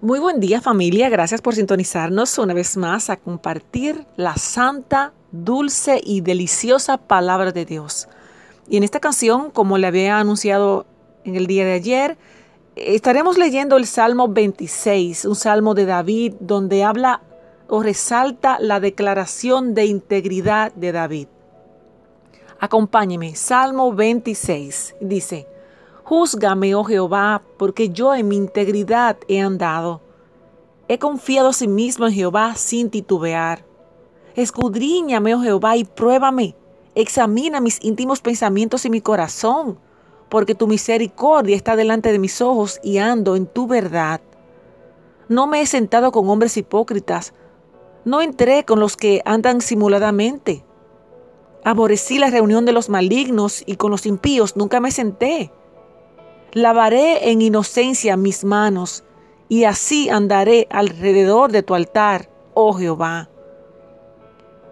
Muy buen día familia, gracias por sintonizarnos una vez más a compartir la santa, dulce y deliciosa palabra de Dios. Y en esta canción, como le había anunciado en el día de ayer, estaremos leyendo el Salmo 26, un salmo de David donde habla o resalta la declaración de integridad de David. Acompáñeme, Salmo 26, dice, Júzgame, oh Jehová, porque yo en mi integridad he andado. He confiado a sí mismo en Jehová sin titubear. Escudriñame, oh Jehová, y pruébame. Examina mis íntimos pensamientos y mi corazón, porque tu misericordia está delante de mis ojos y ando en tu verdad. No me he sentado con hombres hipócritas, no entré con los que andan simuladamente. Aborrecí la reunión de los malignos y con los impíos nunca me senté. Lavaré en inocencia mis manos, y así andaré alrededor de tu altar, oh Jehová,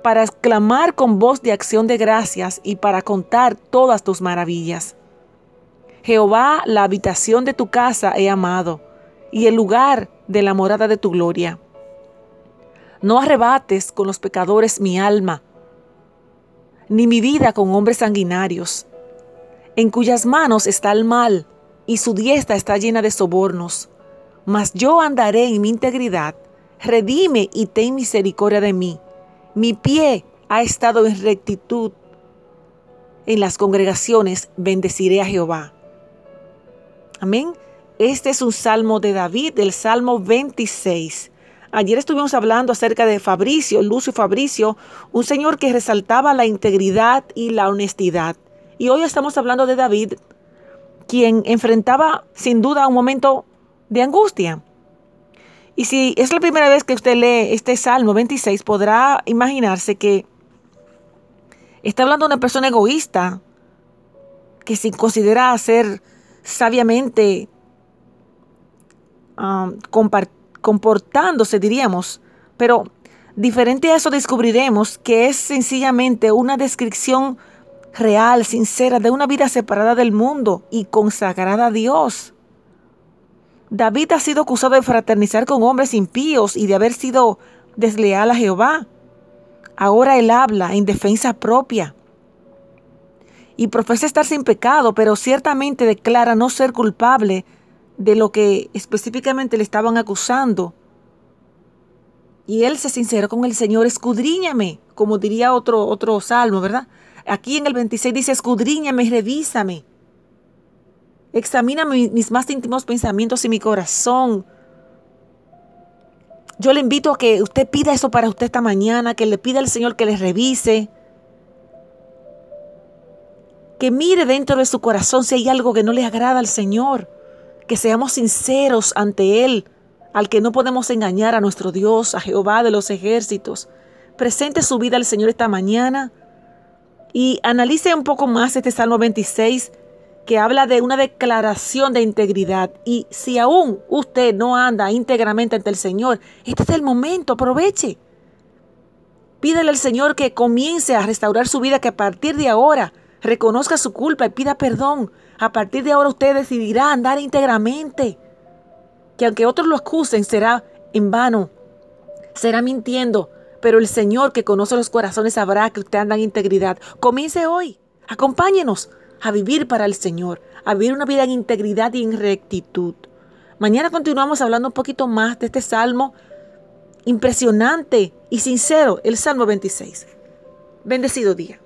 para exclamar con voz de acción de gracias y para contar todas tus maravillas. Jehová, la habitación de tu casa he amado, y el lugar de la morada de tu gloria. No arrebates con los pecadores mi alma, ni mi vida con hombres sanguinarios, en cuyas manos está el mal, y su diestra está llena de sobornos. Mas yo andaré en mi integridad, redime y ten misericordia de mí. Mi pie ha estado en rectitud. En las congregaciones bendeciré a Jehová. Amén. Este es un salmo de David, del Salmo 26. Ayer estuvimos hablando acerca de Fabricio, Lucio Fabricio, un señor que resaltaba la integridad y la honestidad. Y hoy estamos hablando de David, quien enfrentaba sin duda un momento de angustia. Y si es la primera vez que usted lee este Salmo 26, podrá imaginarse que está hablando de una persona egoísta, que se considera ser sabiamente um, comportándose, diríamos, pero diferente a eso descubriremos que es sencillamente una descripción real, sincera, de una vida separada del mundo y consagrada a Dios. David ha sido acusado de fraternizar con hombres impíos y de haber sido desleal a Jehová. Ahora él habla en defensa propia y profesa estar sin pecado, pero ciertamente declara no ser culpable de lo que específicamente le estaban acusando. Y él se sinceró con el Señor, escudriñame, como diría otro, otro salmo, ¿verdad? Aquí en el 26 dice, escudriñame, revísame. Examina mis más íntimos pensamientos y mi corazón. Yo le invito a que usted pida eso para usted esta mañana, que le pida al Señor que le revise. Que mire dentro de su corazón si hay algo que no le agrada al Señor. Que seamos sinceros ante Él, al que no podemos engañar a nuestro Dios, a Jehová de los ejércitos. Presente su vida al Señor esta mañana y analice un poco más este Salmo 26 que habla de una declaración de integridad. Y si aún usted no anda íntegramente ante el Señor, este es el momento, aproveche. Pídele al Señor que comience a restaurar su vida, que a partir de ahora reconozca su culpa y pida perdón. A partir de ahora usted decidirá andar íntegramente. Que aunque otros lo acusen, será en vano, será mintiendo, pero el Señor que conoce los corazones sabrá que usted anda en integridad. Comience hoy. Acompáñenos a vivir para el Señor, a vivir una vida en integridad y en rectitud. Mañana continuamos hablando un poquito más de este salmo impresionante y sincero, el Salmo 26. Bendecido día.